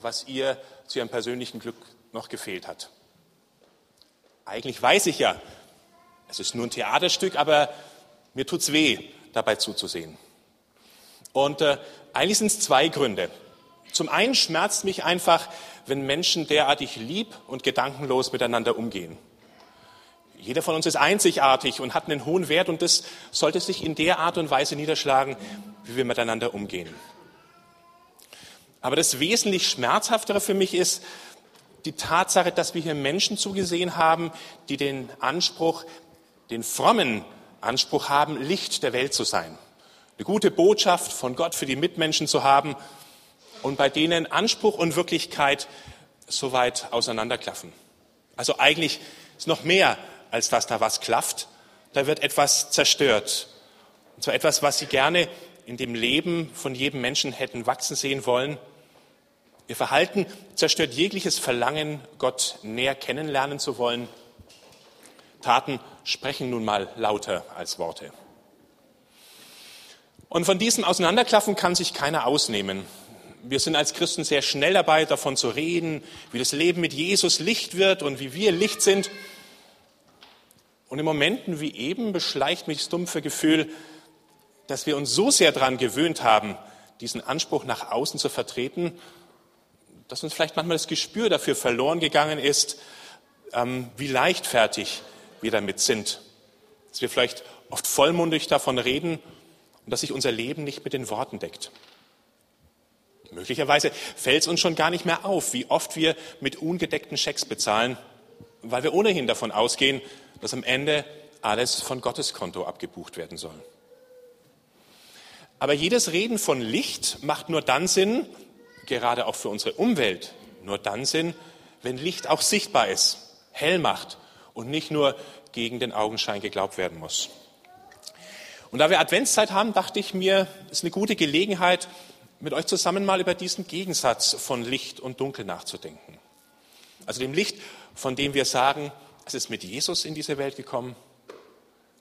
was ihr zu ihrem persönlichen Glück noch gefehlt hat. Eigentlich weiß ich ja, es ist nur ein Theaterstück, aber mir tut's weh, dabei zuzusehen. Und äh, eigentlich sind es zwei Gründe. Zum einen schmerzt mich einfach, wenn Menschen derartig lieb und gedankenlos miteinander umgehen. Jeder von uns ist einzigartig und hat einen hohen Wert und das sollte sich in der Art und Weise niederschlagen, wie wir miteinander umgehen. Aber das wesentlich Schmerzhaftere für mich ist die Tatsache, dass wir hier Menschen zugesehen haben, die den Anspruch, den frommen Anspruch haben, Licht der Welt zu sein. Eine gute Botschaft von Gott für die Mitmenschen zu haben und bei denen Anspruch und Wirklichkeit so weit auseinanderklaffen. Also eigentlich ist noch mehr als dass da was klafft. Da wird etwas zerstört. Und zwar etwas, was Sie gerne in dem Leben von jedem Menschen hätten wachsen sehen wollen. Ihr Verhalten zerstört jegliches Verlangen, Gott näher kennenlernen zu wollen. Taten sprechen nun mal lauter als Worte. Und von diesem Auseinanderklaffen kann sich keiner ausnehmen. Wir sind als Christen sehr schnell dabei, davon zu reden, wie das Leben mit Jesus Licht wird und wie wir Licht sind. Und in Momenten wie eben beschleicht mich das dumpfe Gefühl, dass wir uns so sehr daran gewöhnt haben, diesen Anspruch nach außen zu vertreten, dass uns vielleicht manchmal das Gespür dafür verloren gegangen ist, ähm, wie leichtfertig wir damit sind. Dass wir vielleicht oft vollmundig davon reden und dass sich unser Leben nicht mit den Worten deckt. Möglicherweise fällt es uns schon gar nicht mehr auf, wie oft wir mit ungedeckten Schecks bezahlen, weil wir ohnehin davon ausgehen, dass am Ende alles von Gottes Konto abgebucht werden soll. Aber jedes Reden von Licht macht nur dann Sinn, gerade auch für unsere Umwelt, nur dann Sinn, wenn Licht auch sichtbar ist, hell macht und nicht nur gegen den Augenschein geglaubt werden muss. Und da wir Adventszeit haben, dachte ich mir, es ist eine gute Gelegenheit, mit euch zusammen mal über diesen Gegensatz von Licht und Dunkel nachzudenken. Also dem Licht, von dem wir sagen, es ist mit Jesus in diese Welt gekommen.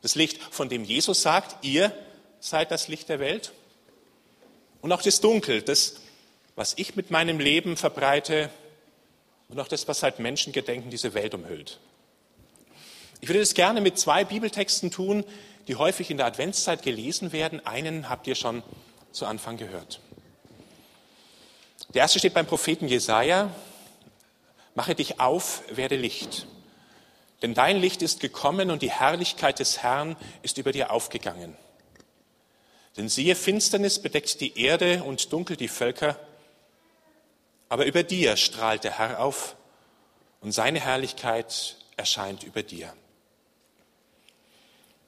Das Licht, von dem Jesus sagt, ihr seid das Licht der Welt. Und auch das Dunkel, das, was ich mit meinem Leben verbreite und auch das, was seit Menschengedenken diese Welt umhüllt. Ich würde das gerne mit zwei Bibeltexten tun, die häufig in der Adventszeit gelesen werden. Einen habt ihr schon zu Anfang gehört. Der erste steht beim Propheten Jesaja. Mache dich auf, werde Licht. Denn dein Licht ist gekommen und die Herrlichkeit des Herrn ist über dir aufgegangen. Denn siehe, Finsternis bedeckt die Erde und dunkel die Völker, aber über dir strahlt der Herr auf und seine Herrlichkeit erscheint über dir.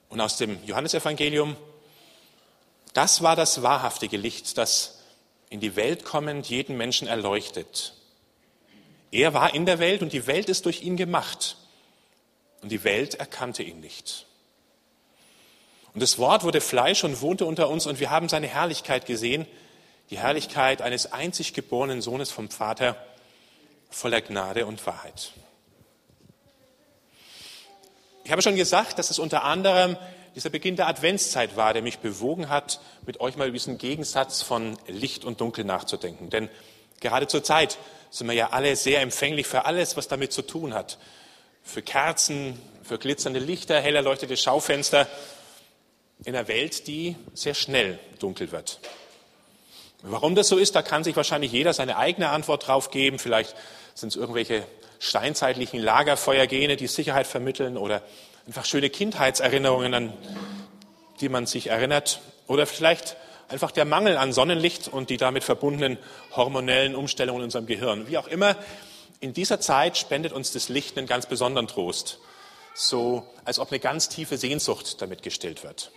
Und aus dem Johannesevangelium, das war das wahrhaftige Licht, das in die Welt kommend jeden Menschen erleuchtet. Er war in der Welt und die Welt ist durch ihn gemacht. Und die Welt erkannte ihn nicht. Und das Wort wurde Fleisch und wohnte unter uns und wir haben seine Herrlichkeit gesehen, die Herrlichkeit eines einzig geborenen Sohnes vom Vater, voller Gnade und Wahrheit. Ich habe schon gesagt, dass es unter anderem dieser Beginn der Adventszeit war, der mich bewogen hat, mit euch mal über diesen Gegensatz von Licht und Dunkel nachzudenken. Denn gerade zur Zeit sind wir ja alle sehr empfänglich für alles, was damit zu tun hat für Kerzen, für glitzernde Lichter, hell erleuchtete Schaufenster in einer Welt, die sehr schnell dunkel wird. Warum das so ist, da kann sich wahrscheinlich jeder seine eigene Antwort drauf geben. Vielleicht sind es irgendwelche steinzeitlichen Lagerfeuergene, die Sicherheit vermitteln oder einfach schöne Kindheitserinnerungen, an die man sich erinnert. Oder vielleicht einfach der Mangel an Sonnenlicht und die damit verbundenen hormonellen Umstellungen in unserem Gehirn. Wie auch immer, in dieser Zeit spendet uns das Licht einen ganz besonderen Trost, so als ob eine ganz tiefe Sehnsucht damit gestillt wird.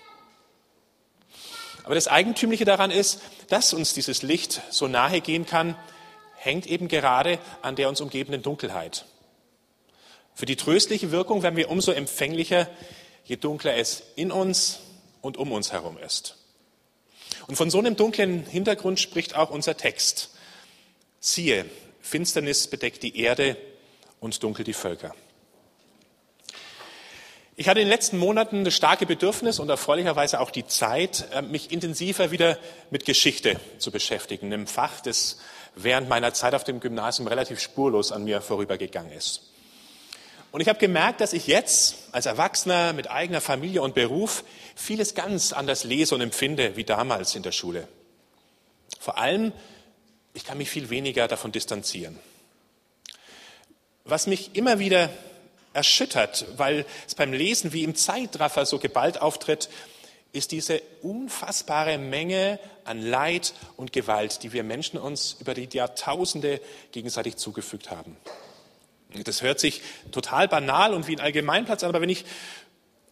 Aber das Eigentümliche daran ist, dass uns dieses Licht so nahe gehen kann, hängt eben gerade an der uns umgebenden Dunkelheit. Für die tröstliche Wirkung werden wir umso empfänglicher, je dunkler es in uns und um uns herum ist. Und von so einem dunklen Hintergrund spricht auch unser Text. Siehe, Finsternis bedeckt die Erde und dunkel die Völker. Ich hatte in den letzten Monaten das starke Bedürfnis und erfreulicherweise auch die Zeit, äh, mich intensiver wieder mit Geschichte zu beschäftigen, einem Fach, das während meiner Zeit auf dem Gymnasium relativ spurlos an mir vorübergegangen ist. Und ich habe gemerkt, dass ich jetzt als Erwachsener mit eigener Familie und Beruf vieles ganz anders lese und empfinde wie damals in der Schule. Vor allem, ich kann mich viel weniger davon distanzieren. Was mich immer wieder erschüttert, weil es beim Lesen wie im Zeitraffer so geballt auftritt, ist diese unfassbare Menge an Leid und Gewalt, die wir Menschen uns über die Jahrtausende gegenseitig zugefügt haben. Das hört sich total banal und wie ein Allgemeinplatz an, aber wenn ich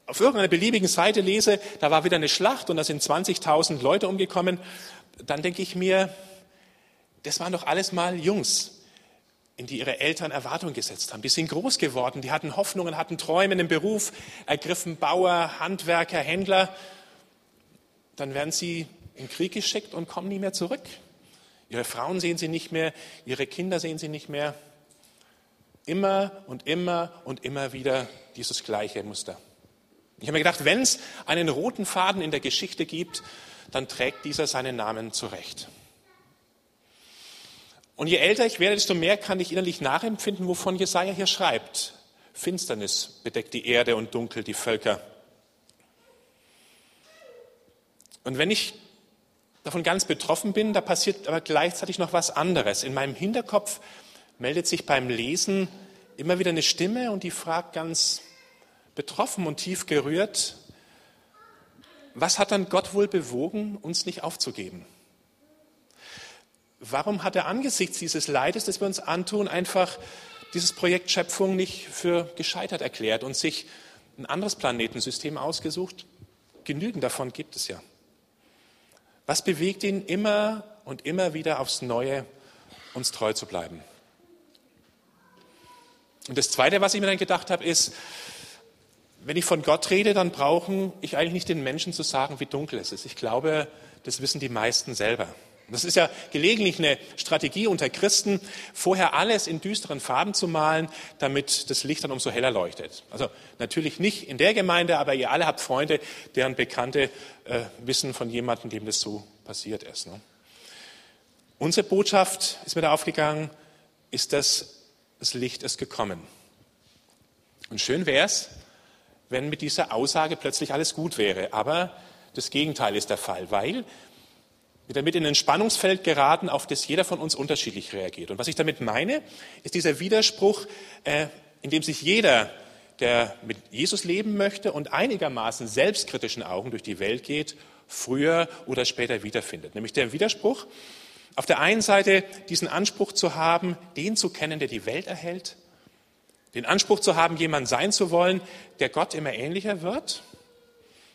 auf irgendeiner beliebigen Seite lese, da war wieder eine Schlacht und da sind 20.000 Leute umgekommen, dann denke ich mir, das waren doch alles mal Jungs, in die ihre Eltern Erwartungen gesetzt haben. Die sind groß geworden, die hatten Hoffnungen, hatten Träume im Beruf, ergriffen Bauer, Handwerker, Händler. Dann werden sie in den Krieg geschickt und kommen nie mehr zurück. Ihre Frauen sehen sie nicht mehr, ihre Kinder sehen sie nicht mehr. Immer und immer und immer wieder dieses gleiche Muster. Ich habe mir gedacht, wenn es einen roten Faden in der Geschichte gibt, dann trägt dieser seinen Namen zurecht. Und je älter ich werde, desto mehr kann ich innerlich nachempfinden, wovon Jesaja hier schreibt. Finsternis bedeckt die Erde und dunkel die Völker. Und wenn ich davon ganz betroffen bin, da passiert aber gleichzeitig noch was anderes. In meinem Hinterkopf meldet sich beim Lesen immer wieder eine Stimme und die fragt ganz betroffen und tief gerührt, was hat dann Gott wohl bewogen, uns nicht aufzugeben? Warum hat er angesichts dieses Leides, das wir uns antun, einfach dieses Projekt Schöpfung nicht für gescheitert erklärt und sich ein anderes Planetensystem ausgesucht? Genügend davon gibt es ja. Was bewegt ihn immer und immer wieder aufs Neue, uns treu zu bleiben? Und das Zweite, was ich mir dann gedacht habe, ist, wenn ich von Gott rede, dann brauche ich eigentlich nicht den Menschen zu sagen, wie dunkel es ist. Ich glaube, das wissen die meisten selber. Das ist ja gelegentlich eine Strategie unter Christen, vorher alles in düsteren Farben zu malen, damit das Licht dann umso heller leuchtet. Also natürlich nicht in der Gemeinde, aber ihr alle habt Freunde, deren Bekannte äh, wissen von jemandem, dem das so passiert ist. Ne? Unsere Botschaft ist mir da aufgegangen, ist, dass das Licht ist gekommen. Und schön wäre es, wenn mit dieser Aussage plötzlich alles gut wäre. Aber das Gegenteil ist der Fall, weil wir damit in ein Spannungsfeld geraten, auf das jeder von uns unterschiedlich reagiert. Und was ich damit meine, ist dieser Widerspruch, äh, in dem sich jeder, der mit Jesus leben möchte und einigermaßen selbstkritischen Augen durch die Welt geht, früher oder später wiederfindet. Nämlich der Widerspruch, auf der einen Seite diesen Anspruch zu haben, den zu kennen, der die Welt erhält, den Anspruch zu haben, jemand sein zu wollen, der Gott immer ähnlicher wird,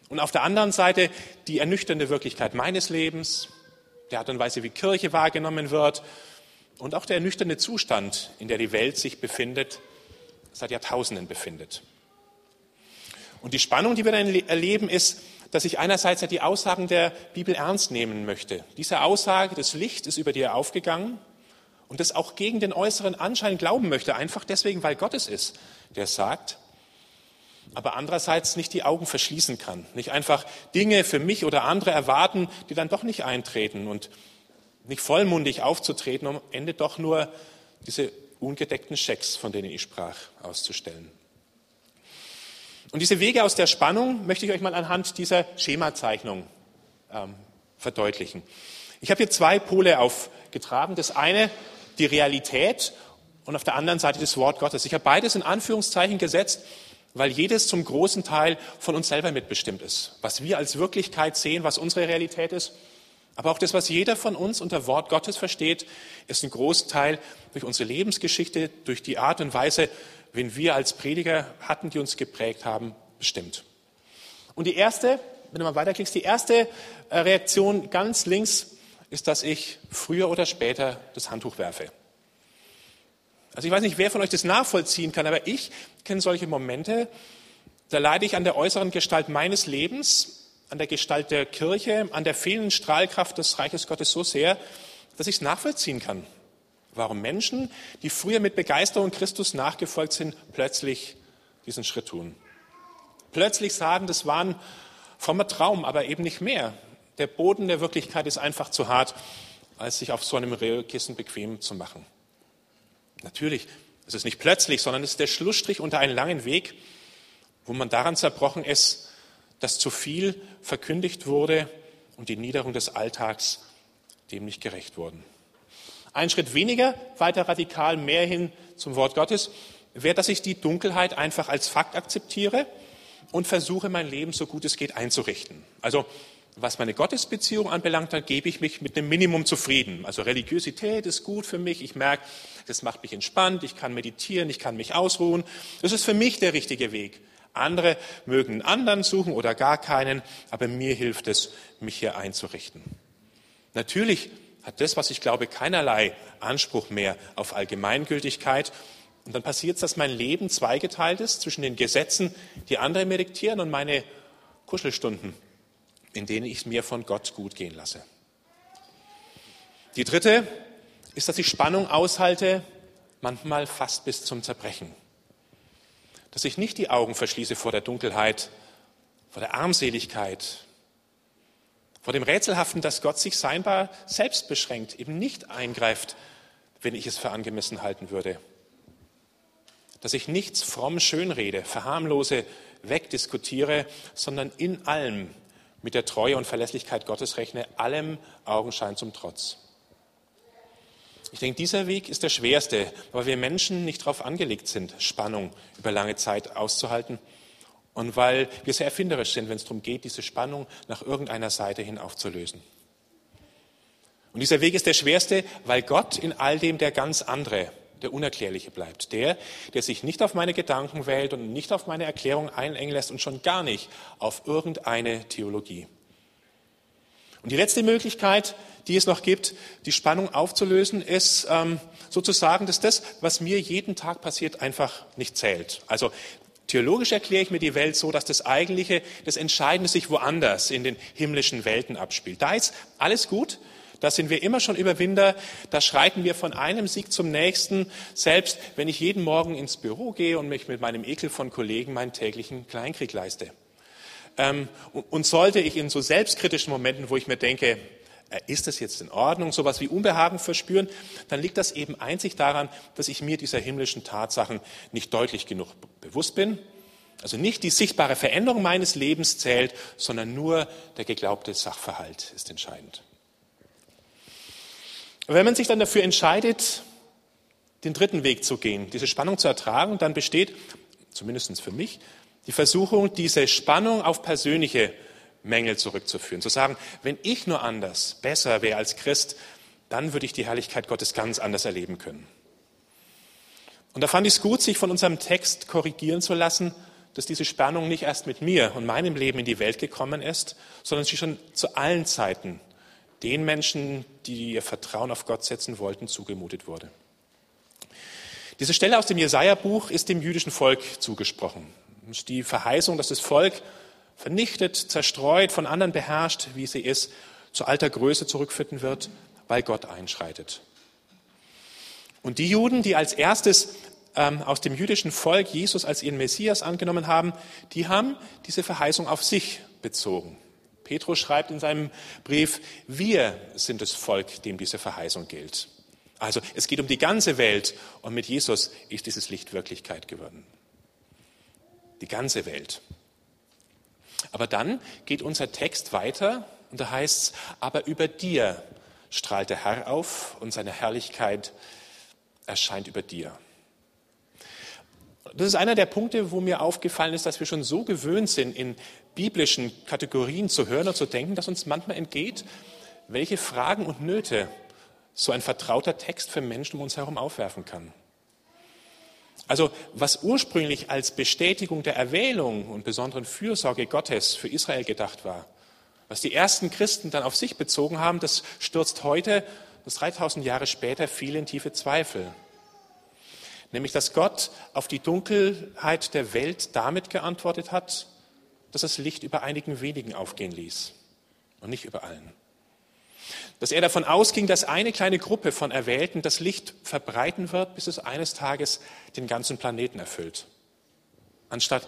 und auf der anderen Seite die ernüchternde Wirklichkeit meines Lebens, der Art und Weise, wie Kirche wahrgenommen wird und auch der ernüchternde Zustand, in der die Welt sich befindet, seit Jahrtausenden befindet. Und die Spannung, die wir dann erleben, ist, dass ich einerseits die Aussagen der Bibel ernst nehmen möchte. Diese Aussage, das Licht ist über dir aufgegangen und das auch gegen den äußeren Anschein glauben möchte, einfach deswegen, weil Gott es ist, der sagt, aber andererseits nicht die Augen verschließen kann. Nicht einfach Dinge für mich oder andere erwarten, die dann doch nicht eintreten und nicht vollmundig aufzutreten, um am Ende doch nur diese ungedeckten Schecks, von denen ich sprach, auszustellen. Und diese Wege aus der Spannung möchte ich euch mal anhand dieser Schemazeichnung ähm, verdeutlichen. Ich habe hier zwei Pole aufgetragen. Das eine, die Realität und auf der anderen Seite das Wort Gottes. Ich habe beides in Anführungszeichen gesetzt, weil jedes zum großen Teil von uns selber mitbestimmt ist. Was wir als Wirklichkeit sehen, was unsere Realität ist, aber auch das, was jeder von uns unter Wort Gottes versteht, ist ein Großteil durch unsere Lebensgeschichte, durch die Art und Weise, wen wir als Prediger hatten, die uns geprägt haben, bestimmt. Und die erste, wenn du mal weiterklickst, die erste äh, Reaktion ganz links ist, dass ich früher oder später das Handtuch werfe. Also ich weiß nicht, wer von euch das nachvollziehen kann, aber ich kenne solche Momente, da leide ich an der äußeren Gestalt meines Lebens, an der Gestalt der Kirche, an der fehlenden Strahlkraft des Reiches Gottes so sehr, dass ich es nachvollziehen kann. Warum Menschen, die früher mit Begeisterung Christus nachgefolgt sind, plötzlich diesen Schritt tun. plötzlich sagen, das war ein frommer Traum, aber eben nicht mehr. Der Boden der Wirklichkeit ist einfach zu hart, als sich auf so einem Rehkissen bequem zu machen. Natürlich, es ist nicht plötzlich, sondern es ist der Schlussstrich unter einen langen Weg, wo man daran zerbrochen ist, dass zu viel verkündigt wurde und die Niederung des Alltags dem nicht gerecht wurden. Ein Schritt weniger, weiter radikal, mehr hin zum Wort Gottes, wäre, dass ich die Dunkelheit einfach als Fakt akzeptiere und versuche, mein Leben so gut es geht einzurichten. Also was meine Gottesbeziehung anbelangt, dann gebe ich mich mit einem Minimum zufrieden. Also Religiosität ist gut für mich. Ich merke, das macht mich entspannt. Ich kann meditieren, ich kann mich ausruhen. Das ist für mich der richtige Weg. Andere mögen einen anderen suchen oder gar keinen, aber mir hilft es, mich hier einzurichten. Natürlich hat das, was ich glaube, keinerlei Anspruch mehr auf Allgemeingültigkeit. Und dann passiert es, dass mein Leben zweigeteilt ist zwischen den Gesetzen, die andere mir diktieren, und meine Kuschelstunden, in denen ich es mir von Gott gut gehen lasse. Die dritte ist, dass ich Spannung aushalte, manchmal fast bis zum Zerbrechen. Dass ich nicht die Augen verschließe vor der Dunkelheit, vor der Armseligkeit, vor dem Rätselhaften, dass Gott sich scheinbar selbst beschränkt, eben nicht eingreift, wenn ich es für angemessen halten würde. Dass ich nichts fromm schönrede, verharmlose, wegdiskutiere, sondern in allem mit der Treue und Verlässlichkeit Gottes rechne, allem Augenschein zum Trotz. Ich denke, dieser Weg ist der schwerste, weil wir Menschen nicht darauf angelegt sind, Spannung über lange Zeit auszuhalten und weil wir sehr erfinderisch sind, wenn es darum geht, diese Spannung nach irgendeiner Seite hin aufzulösen. Und dieser Weg ist der schwerste, weil Gott in all dem der ganz andere, der Unerklärliche bleibt. Der, der sich nicht auf meine Gedanken wählt und nicht auf meine Erklärung einengen lässt und schon gar nicht auf irgendeine Theologie. Und die letzte Möglichkeit, die es noch gibt, die Spannung aufzulösen, ist ähm, sozusagen, dass das, was mir jeden Tag passiert, einfach nicht zählt. Also Theologisch erkläre ich mir die Welt so, dass das Eigentliche, das Entscheidende sich woanders in den himmlischen Welten abspielt. Da ist alles gut, da sind wir immer schon Überwinder, da schreiten wir von einem Sieg zum nächsten, selbst wenn ich jeden Morgen ins Büro gehe und mich mit meinem Ekel von Kollegen meinen täglichen Kleinkrieg leiste. Ähm, und sollte ich in so selbstkritischen Momenten, wo ich mir denke, äh, ist das jetzt in Ordnung, sowas wie Unbehagen verspüren, dann liegt das eben einzig daran, dass ich mir dieser himmlischen Tatsachen nicht deutlich genug bewusst bin. Also nicht die sichtbare Veränderung meines Lebens zählt, sondern nur der geglaubte Sachverhalt ist entscheidend. Wenn man sich dann dafür entscheidet, den dritten Weg zu gehen, diese Spannung zu ertragen, dann besteht, zumindest für mich, die Versuchung, diese Spannung auf persönliche Mängel zurückzuführen. Zu sagen, wenn ich nur anders, besser wäre als Christ, dann würde ich die Herrlichkeit Gottes ganz anders erleben können. Und da fand ich es gut, sich von unserem Text korrigieren zu lassen, dass diese Spannung nicht erst mit mir und meinem Leben in die Welt gekommen ist, sondern sie schon zu allen Zeiten den Menschen, die ihr Vertrauen auf Gott setzen wollten, zugemutet wurde. Diese Stelle aus dem Jesaja-Buch ist dem jüdischen Volk zugesprochen. Ist die Verheißung, dass das Volk vernichtet, zerstreut, von anderen beherrscht, wie sie ist, zu alter Größe zurückfinden wird, weil Gott einschreitet. Und die Juden, die als erstes ähm, aus dem jüdischen Volk Jesus als ihren Messias angenommen haben, die haben diese Verheißung auf sich bezogen. Petrus schreibt in seinem Brief, wir sind das Volk, dem diese Verheißung gilt. Also es geht um die ganze Welt und mit Jesus ist dieses Licht Wirklichkeit geworden. Die ganze Welt. Aber dann geht unser Text weiter und da heißt es, aber über dir strahlt der Herr auf und seine Herrlichkeit erscheint über dir. Das ist einer der Punkte, wo mir aufgefallen ist, dass wir schon so gewöhnt sind, in biblischen Kategorien zu hören und zu denken, dass uns manchmal entgeht, welche Fragen und Nöte so ein vertrauter Text für Menschen um uns herum aufwerfen kann. Also was ursprünglich als Bestätigung der Erwählung und besonderen Fürsorge Gottes für Israel gedacht war, was die ersten Christen dann auf sich bezogen haben, das stürzt heute, das 3000 Jahre später, viel in tiefe Zweifel. Nämlich, dass Gott auf die Dunkelheit der Welt damit geantwortet hat, dass das Licht über einigen wenigen aufgehen ließ und nicht über allen dass er davon ausging, dass eine kleine Gruppe von Erwählten das Licht verbreiten wird, bis es eines Tages den ganzen Planeten erfüllt. Anstatt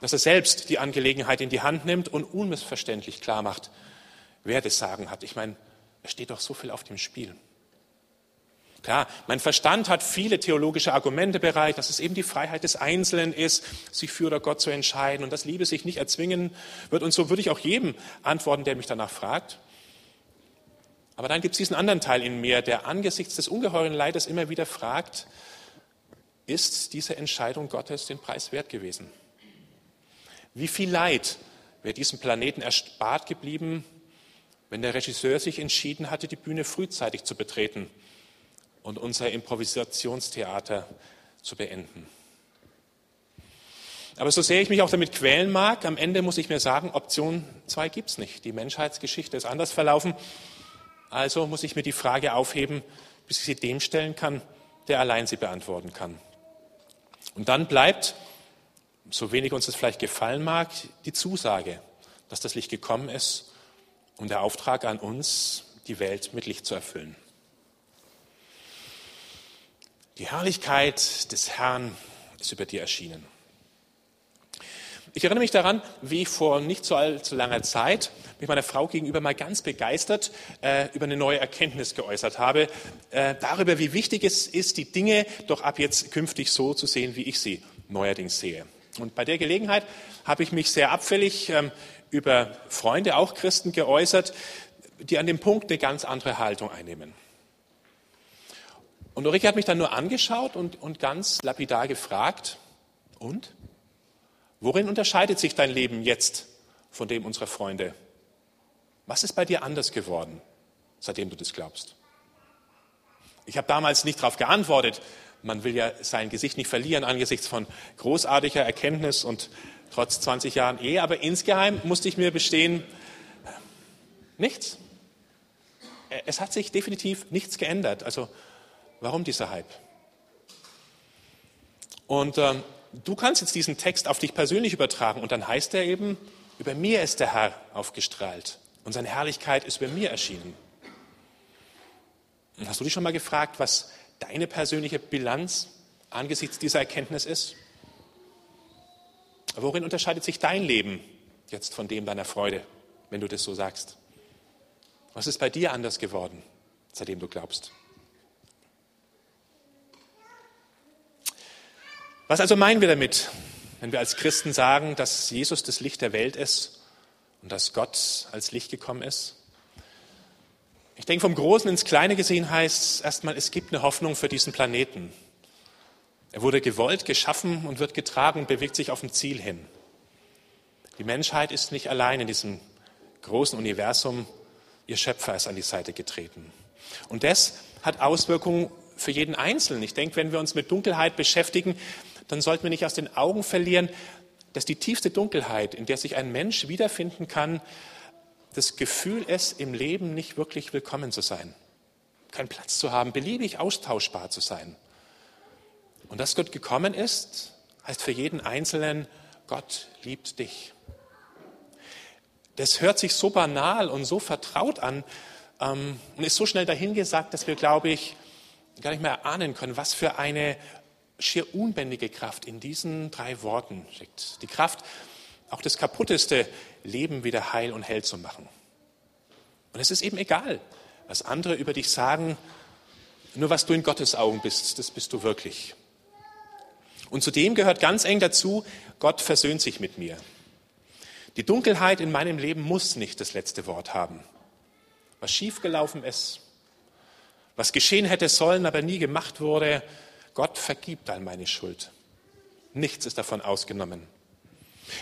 dass er selbst die Angelegenheit in die Hand nimmt und unmissverständlich klar macht, wer das Sagen hat. Ich meine, es steht doch so viel auf dem Spiel. Klar, mein Verstand hat viele theologische Argumente bereit, dass es eben die Freiheit des Einzelnen ist, sich für oder Gott zu entscheiden und dass Liebe sich nicht erzwingen wird. Und so würde ich auch jedem antworten, der mich danach fragt. Aber dann gibt es diesen anderen Teil in mir, der angesichts des ungeheuren Leides immer wieder fragt, ist diese Entscheidung Gottes den Preis wert gewesen? Wie viel Leid wäre diesem Planeten erspart geblieben, wenn der Regisseur sich entschieden hatte, die Bühne frühzeitig zu betreten und unser Improvisationstheater zu beenden? Aber so sehr ich mich auch damit quälen mag, am Ende muss ich mir sagen, Option 2 gibt es nicht. Die Menschheitsgeschichte ist anders verlaufen. Also muss ich mir die Frage aufheben, bis ich sie dem stellen kann, der allein sie beantworten kann. Und dann bleibt, so wenig uns das vielleicht gefallen mag, die Zusage, dass das Licht gekommen ist und der Auftrag an uns, die Welt mit Licht zu erfüllen. Die Herrlichkeit des Herrn ist über dir erschienen. Ich erinnere mich daran, wie ich vor nicht so allzu langer Zeit mich meiner Frau gegenüber mal ganz begeistert äh, über eine neue Erkenntnis geäußert habe, äh, darüber, wie wichtig es ist, die Dinge doch ab jetzt künftig so zu sehen, wie ich sie neuerdings sehe. Und bei der Gelegenheit habe ich mich sehr abfällig ähm, über Freunde, auch Christen, geäußert, die an dem Punkt eine ganz andere Haltung einnehmen. Und Ulrike hat mich dann nur angeschaut und, und ganz lapidar gefragt, und? Worin unterscheidet sich dein Leben jetzt von dem unserer Freunde? Was ist bei dir anders geworden, seitdem du das glaubst? Ich habe damals nicht darauf geantwortet. Man will ja sein Gesicht nicht verlieren angesichts von großartiger Erkenntnis und trotz 20 Jahren Ehe. Aber insgeheim musste ich mir bestehen, nichts. Es hat sich definitiv nichts geändert. Also warum dieser Hype? Und ähm, du kannst jetzt diesen Text auf dich persönlich übertragen und dann heißt er eben, über mir ist der Herr aufgestrahlt und seine Herrlichkeit ist über mir erschienen. Und hast du dich schon mal gefragt, was deine persönliche Bilanz angesichts dieser Erkenntnis ist? Worin unterscheidet sich dein Leben jetzt von dem deiner Freude, wenn du das so sagst? Was ist bei dir anders geworden, seitdem du glaubst? Was also meinen wir damit, wenn wir als Christen sagen, dass Jesus das Licht der Welt ist und dass Gott als Licht gekommen ist? Ich denke, vom Großen ins Kleine gesehen heißt es erstmal, es gibt eine Hoffnung für diesen Planeten. Er wurde gewollt, geschaffen und wird getragen und bewegt sich auf ein Ziel hin. Die Menschheit ist nicht allein in diesem großen Universum. Ihr Schöpfer ist an die Seite getreten. Und das hat Auswirkungen für jeden Einzelnen. Ich denke, wenn wir uns mit Dunkelheit beschäftigen, dann sollten wir nicht aus den Augen verlieren, dass die tiefste Dunkelheit, in der sich ein Mensch wiederfinden kann, das Gefühl ist, im Leben nicht wirklich willkommen zu sein, keinen Platz zu haben, beliebig austauschbar zu sein. Und dass Gott gekommen ist, heißt für jeden Einzelnen, Gott liebt dich. Das hört sich so banal und so vertraut an ähm, und ist so schnell dahingesagt, dass wir, glaube ich, gar nicht mehr ahnen können, was für eine schier unbändige Kraft in diesen drei Worten steckt. Die Kraft, auch das kaputteste Leben wieder heil und hell zu machen. Und es ist eben egal, was andere über dich sagen, nur was du in Gottes Augen bist, das bist du wirklich. Und zudem gehört ganz eng dazu, Gott versöhnt sich mit mir. Die Dunkelheit in meinem Leben muss nicht das letzte Wort haben. Was schiefgelaufen ist, was geschehen hätte sollen, aber nie gemacht wurde, Gott vergibt all meine Schuld. Nichts ist davon ausgenommen.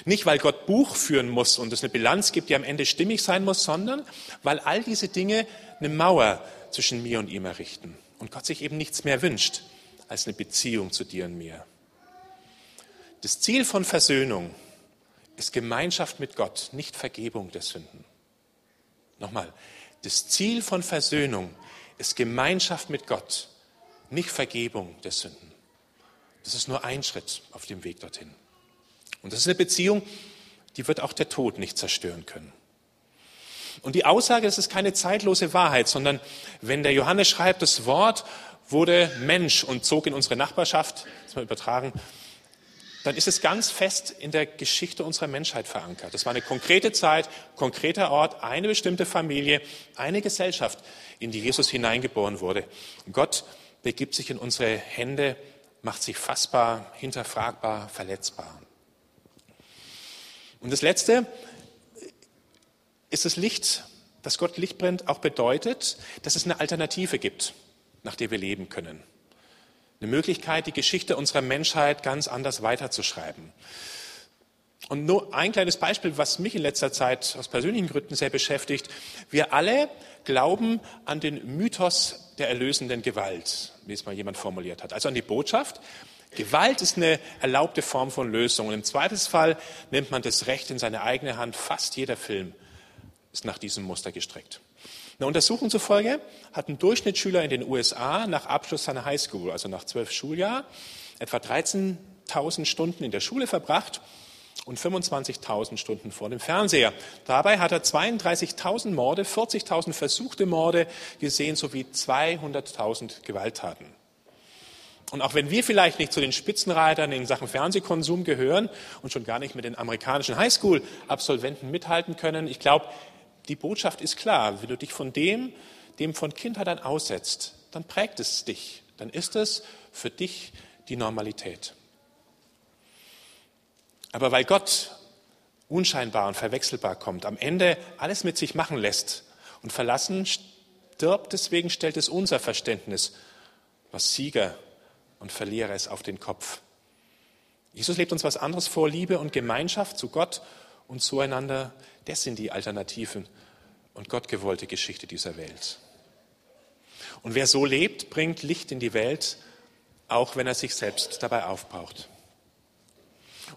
Nicht, weil Gott Buch führen muss und es eine Bilanz gibt, die am Ende stimmig sein muss, sondern weil all diese Dinge eine Mauer zwischen mir und ihm errichten und Gott sich eben nichts mehr wünscht als eine Beziehung zu dir und mir. Das Ziel von Versöhnung ist Gemeinschaft mit Gott, nicht Vergebung der Sünden. Nochmal, das Ziel von Versöhnung ist Gemeinschaft mit Gott, nicht Vergebung der Sünden. Das ist nur ein Schritt auf dem Weg dorthin. Und das ist eine Beziehung, die wird auch der Tod nicht zerstören können. Und die Aussage, das ist keine zeitlose Wahrheit, sondern wenn der Johannes schreibt, das Wort wurde Mensch und zog in unsere Nachbarschaft, das mal übertragen, dann ist es ganz fest in der Geschichte unserer Menschheit verankert. Das war eine konkrete Zeit, konkreter Ort, eine bestimmte Familie, eine Gesellschaft, in die Jesus hineingeboren wurde. Und Gott begibt sich in unsere Hände, macht sich fassbar, hinterfragbar, verletzbar. Und das Letzte ist das Licht, dass Gott Licht brennt, auch bedeutet, dass es eine Alternative gibt, nach der wir leben können. Eine Möglichkeit, die Geschichte unserer Menschheit ganz anders weiterzuschreiben. Und nur ein kleines Beispiel, was mich in letzter Zeit aus persönlichen Gründen sehr beschäftigt. Wir alle glauben an den Mythos der erlösenden Gewalt, wie es mal jemand formuliert hat. Also an die Botschaft, Gewalt ist eine erlaubte Form von Lösung. Und im Zweifelsfall nimmt man das Recht in seine eigene Hand. Fast jeder Film ist nach diesem Muster gestrickt. Einer Untersuchung zufolge hat ein Durchschnittsschüler in den USA nach Abschluss seiner Highschool, also nach zwölf Schuljahren, etwa 13.000 Stunden in der Schule verbracht und 25.000 Stunden vor dem Fernseher. Dabei hat er 32.000 Morde, 40.000 versuchte Morde gesehen sowie 200.000 Gewalttaten. Und auch wenn wir vielleicht nicht zu den Spitzenreitern in Sachen Fernsehkonsum gehören und schon gar nicht mit den amerikanischen Highschool-Absolventen mithalten können, ich glaube, die Botschaft ist klar. Wenn du dich von dem, dem von Kindheit an aussetzt, dann prägt es dich. Dann ist es für dich die Normalität. Aber weil Gott unscheinbar und verwechselbar kommt, am Ende alles mit sich machen lässt und verlassen stirbt, deswegen stellt es unser Verständnis, was Sieger und Verlierer ist, auf den Kopf. Jesus lebt uns was anderes vor, Liebe und Gemeinschaft zu Gott und zueinander, das sind die Alternativen und gottgewollte Geschichte dieser Welt. Und wer so lebt, bringt Licht in die Welt, auch wenn er sich selbst dabei aufbraucht.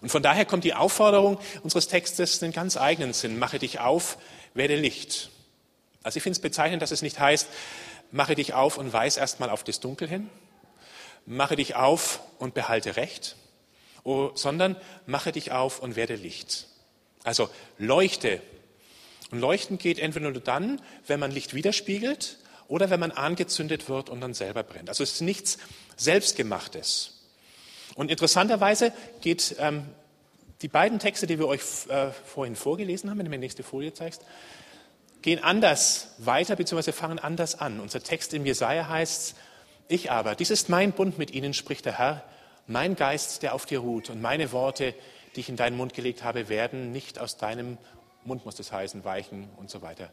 Und von daher kommt die Aufforderung unseres Textes in ganz eigenen Sinn. Mache dich auf, werde Licht. Also ich finde es bezeichnend, dass es nicht heißt, mache dich auf und weis erstmal auf das Dunkel hin, mache dich auf und behalte Recht, oh, sondern mache dich auf und werde Licht. Also leuchte. Und leuchten geht entweder nur dann, wenn man Licht widerspiegelt oder wenn man angezündet wird und dann selber brennt. Also es ist nichts Selbstgemachtes. Und interessanterweise geht ähm, die beiden Texte, die wir euch äh, vorhin vorgelesen haben, wenn du mir die nächste Folie zeigst, gehen anders weiter bzw. fangen anders an. Unser Text in Jesaja heißt: Ich aber, dies ist mein Bund mit ihnen, spricht der Herr, mein Geist, der auf dir ruht, und meine Worte, die ich in deinen Mund gelegt habe, werden nicht aus deinem Mund, muss das heißen, weichen und so weiter.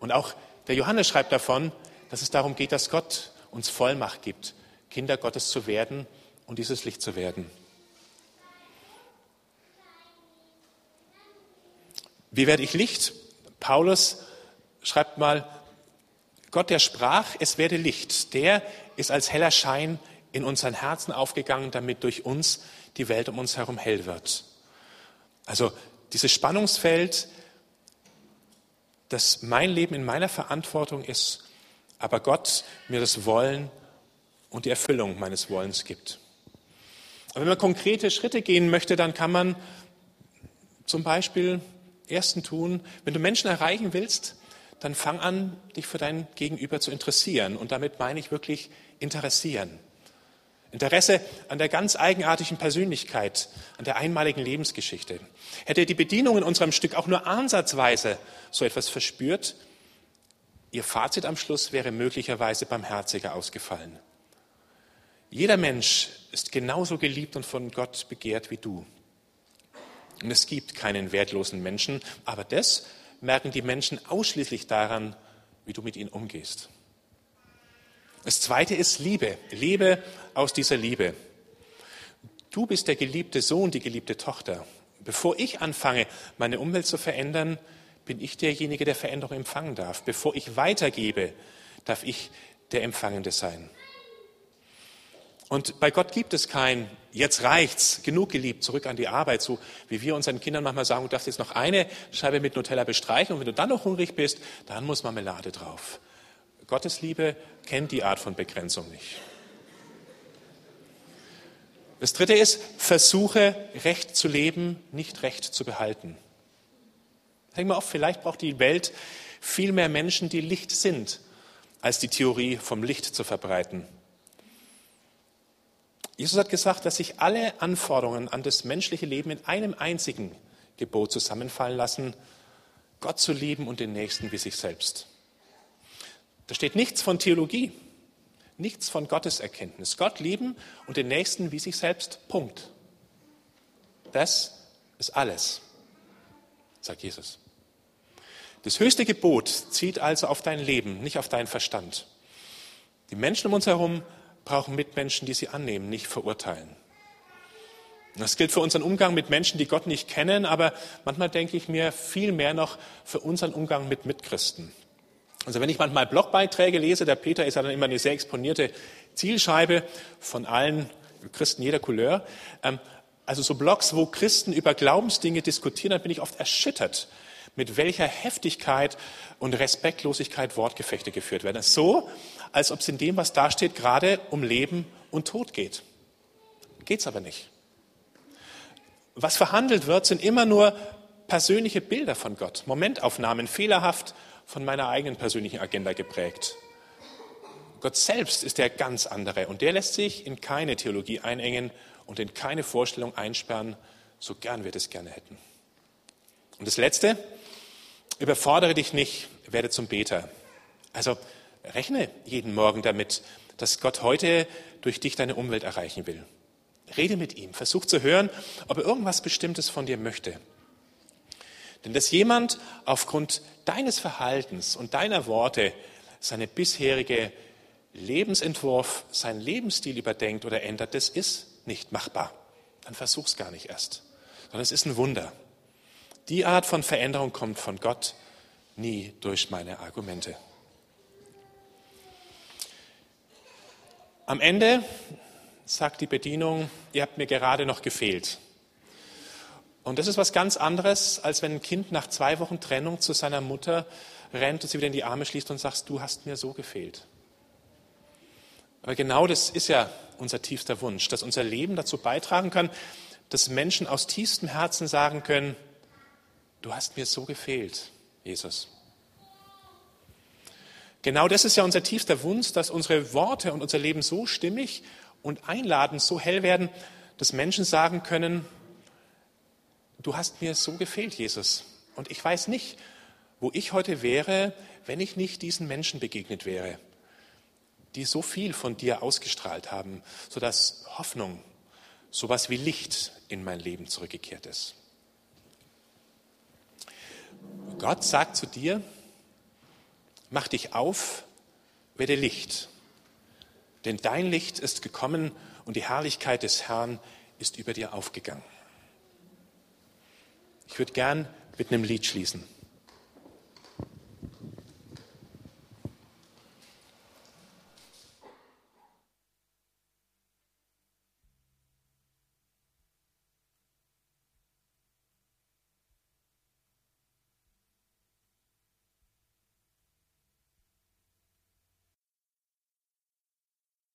Und auch der Johannes schreibt davon, dass es darum geht, dass Gott uns Vollmacht gibt, Kinder Gottes zu werden und dieses Licht zu werden. Wie werde ich Licht? Paulus schreibt mal, Gott, der sprach, es werde Licht, der ist als heller Schein in unseren Herzen aufgegangen, damit durch uns die Welt um uns herum hell wird. Also dieses Spannungsfeld, dass mein Leben in meiner Verantwortung ist, aber Gott mir das Wollen und die Erfüllung meines Wollens gibt. Aber wenn man konkrete Schritte gehen möchte, dann kann man zum Beispiel ersten tun, wenn du Menschen erreichen willst, dann fang an, dich für dein Gegenüber zu interessieren. Und damit meine ich wirklich interessieren. Interesse an der ganz eigenartigen Persönlichkeit, an der einmaligen Lebensgeschichte. Hätte die Bedienung in unserem Stück auch nur ansatzweise so etwas verspürt, ihr Fazit am Schluss wäre möglicherweise barmherziger ausgefallen. Jeder Mensch ist genauso geliebt und von Gott begehrt wie du. Und es gibt keinen wertlosen Menschen, aber das merken die Menschen ausschließlich daran, wie du mit ihnen umgehst. Das zweite ist Liebe. Lebe aus dieser Liebe. Du bist der geliebte Sohn, die geliebte Tochter. Bevor ich anfange, meine Umwelt zu verändern, bin ich derjenige, der Veränderung empfangen darf. Bevor ich weitergebe, darf ich der Empfangende sein. Und bei Gott gibt es kein, jetzt reicht's, genug geliebt, zurück an die Arbeit, so wie wir unseren Kindern manchmal sagen, du darfst jetzt noch eine Scheibe mit Nutella bestreichen und wenn du dann noch hungrig bist, dann muss Marmelade drauf. Gottes Liebe kennt die Art von Begrenzung nicht. Das dritte ist, versuche Recht zu leben, nicht Recht zu behalten. Denk mal auf, vielleicht braucht die Welt viel mehr Menschen, die Licht sind, als die Theorie vom Licht zu verbreiten. Jesus hat gesagt, dass sich alle Anforderungen an das menschliche Leben in einem einzigen Gebot zusammenfallen lassen, Gott zu lieben und den Nächsten wie sich selbst. Da steht nichts von Theologie, nichts von Gotteserkenntnis. Gott lieben und den Nächsten wie sich selbst. Punkt. Das ist alles, sagt Jesus. Das höchste Gebot zieht also auf dein Leben, nicht auf deinen Verstand. Die Menschen um uns herum brauchen Mitmenschen, die sie annehmen, nicht verurteilen. Das gilt für unseren Umgang mit Menschen, die Gott nicht kennen, aber manchmal denke ich mir viel mehr noch für unseren Umgang mit Mitchristen. Also wenn ich manchmal Blogbeiträge lese, der Peter ist ja dann immer eine sehr exponierte Zielscheibe von allen Christen jeder Couleur. Ähm, also so Blogs, wo Christen über Glaubensdinge diskutieren, dann bin ich oft erschüttert, mit welcher Heftigkeit und Respektlosigkeit Wortgefechte geführt werden. So, als ob es in dem, was da steht, gerade um Leben und Tod geht. Geht's aber nicht. Was verhandelt wird, sind immer nur persönliche Bilder von Gott, Momentaufnahmen, fehlerhaft von meiner eigenen persönlichen Agenda geprägt. Gott selbst ist der ganz andere und der lässt sich in keine Theologie einengen und in keine Vorstellung einsperren, so gern wir das gerne hätten. Und das Letzte, überfordere dich nicht, werde zum Beter. Also rechne jeden Morgen damit, dass Gott heute durch dich deine Umwelt erreichen will. Rede mit ihm, versuch zu hören, ob er irgendwas Bestimmtes von dir möchte. Denn dass jemand aufgrund deines Verhaltens und deiner Worte seine bisherige Lebensentwurf, seinen Lebensstil überdenkt oder ändert, das ist nicht machbar. Dann versuch's gar nicht erst. Sondern es ist ein Wunder. Die Art von Veränderung kommt von Gott, nie durch meine Argumente. Am Ende sagt die Bedienung, ihr habt mir gerade noch gefehlt. Und das ist was ganz anderes, als wenn ein Kind nach zwei Wochen Trennung zu seiner Mutter rennt und sie wieder in die Arme schließt und sagt, du hast mir so gefehlt. Aber genau das ist ja unser tiefster Wunsch, dass unser Leben dazu beitragen kann, dass Menschen aus tiefstem Herzen sagen können, du hast mir so gefehlt, Jesus. Genau das ist ja unser tiefster Wunsch, dass unsere Worte und unser Leben so stimmig und einladend, so hell werden, dass Menschen sagen können, du hast mir so gefehlt, Jesus. Und ich weiß nicht, wo ich heute wäre, wenn ich nicht diesen Menschen begegnet wäre, die so viel von dir ausgestrahlt haben, sodass Hoffnung, sowas wie Licht in mein Leben zurückgekehrt ist. Gott sagt zu dir, mach dich auf, werde Licht, denn dein Licht ist gekommen und die Herrlichkeit des Herrn ist über dir aufgegangen. Ich würde gern mit einem Lied schließen.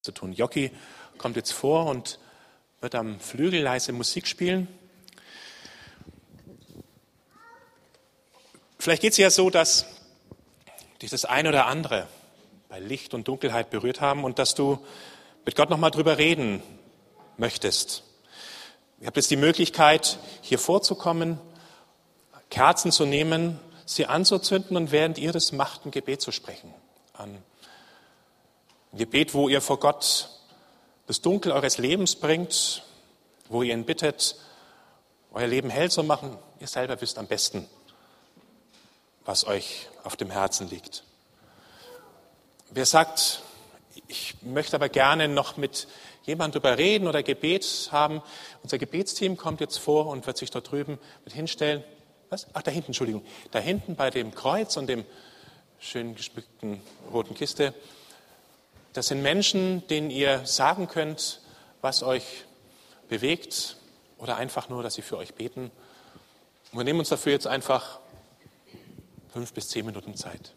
Zu tun. Jockey kommt jetzt vor und wird am Flügel leise Musik spielen. Vielleicht geht es ja so, dass dich das eine oder andere bei Licht und Dunkelheit berührt haben und dass du mit Gott nochmal drüber reden möchtest. Ihr habt jetzt die Möglichkeit, hier vorzukommen, Kerzen zu nehmen, sie anzuzünden und während ihr das macht, ein Gebet zu sprechen. Ein Gebet, wo ihr vor Gott das Dunkel eures Lebens bringt, wo ihr ihn bittet, euer Leben hell zu machen. Ihr selber wisst am besten, was euch auf dem Herzen liegt. Wer sagt, ich möchte aber gerne noch mit jemandem darüber reden oder Gebet haben, unser Gebetsteam kommt jetzt vor und wird sich dort drüben mit hinstellen. Was? Ach, da hinten, Entschuldigung. Da hinten bei dem Kreuz und dem schön geschmückten roten Kiste. Das sind Menschen, denen ihr sagen könnt, was euch bewegt oder einfach nur, dass sie für euch beten. Und wir nehmen uns dafür jetzt einfach fünf bis zehn Minuten Zeit.